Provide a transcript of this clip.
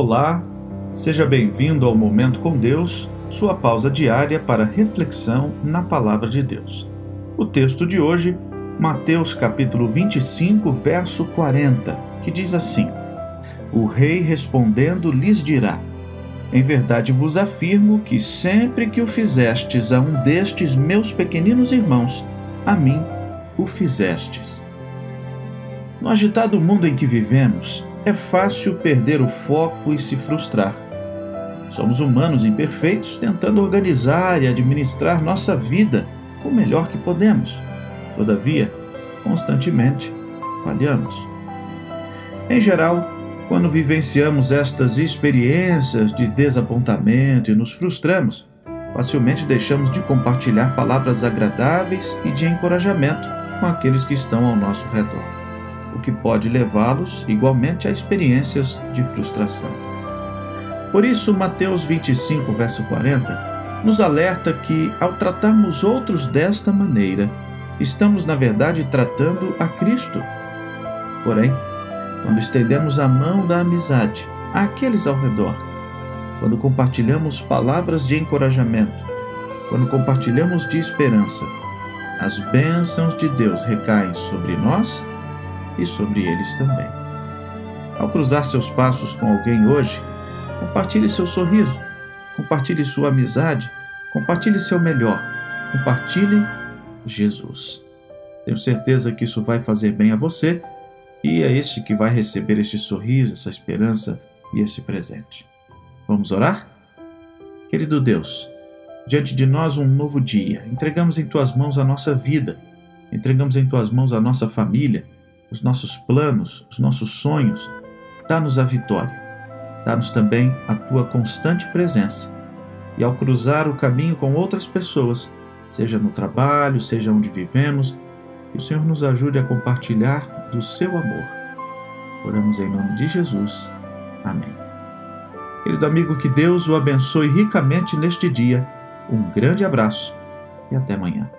Olá, seja bem-vindo ao Momento com Deus, sua pausa diária para reflexão na Palavra de Deus. O texto de hoje, Mateus capítulo 25, verso 40, que diz assim: O rei respondendo lhes dirá: Em verdade vos afirmo que sempre que o fizestes a um destes meus pequeninos irmãos, a mim o fizestes. No agitado mundo em que vivemos, é fácil perder o foco e se frustrar. Somos humanos imperfeitos tentando organizar e administrar nossa vida o melhor que podemos. Todavia, constantemente falhamos. Em geral, quando vivenciamos estas experiências de desapontamento e nos frustramos, facilmente deixamos de compartilhar palavras agradáveis e de encorajamento com aqueles que estão ao nosso redor, o que pode levá-los igualmente a experiências de frustração. Por isso, Mateus 25, verso 40, nos alerta que, ao tratarmos outros desta maneira, estamos, na verdade, tratando a Cristo. Porém, quando estendemos a mão da amizade àqueles ao redor, quando compartilhamos palavras de encorajamento, quando compartilhamos de esperança, as bênçãos de Deus recaem sobre nós e sobre eles também. Ao cruzar seus passos com alguém hoje, compartilhe seu sorriso, compartilhe sua amizade, compartilhe seu melhor, compartilhe Jesus. Tenho certeza que isso vai fazer bem a você e é este que vai receber este sorriso, essa esperança e esse presente. Vamos orar? Querido Deus, diante de nós um novo dia. Entregamos em tuas mãos a nossa vida, entregamos em tuas mãos a nossa família, os nossos planos, os nossos sonhos. Dá-nos a vitória. Dá-nos também a tua constante presença. E ao cruzar o caminho com outras pessoas, seja no trabalho, seja onde vivemos, que o Senhor nos ajude a compartilhar do seu amor. Oramos em nome de Jesus. Amém. Querido amigo, que Deus o abençoe ricamente neste dia um grande abraço e até amanhã.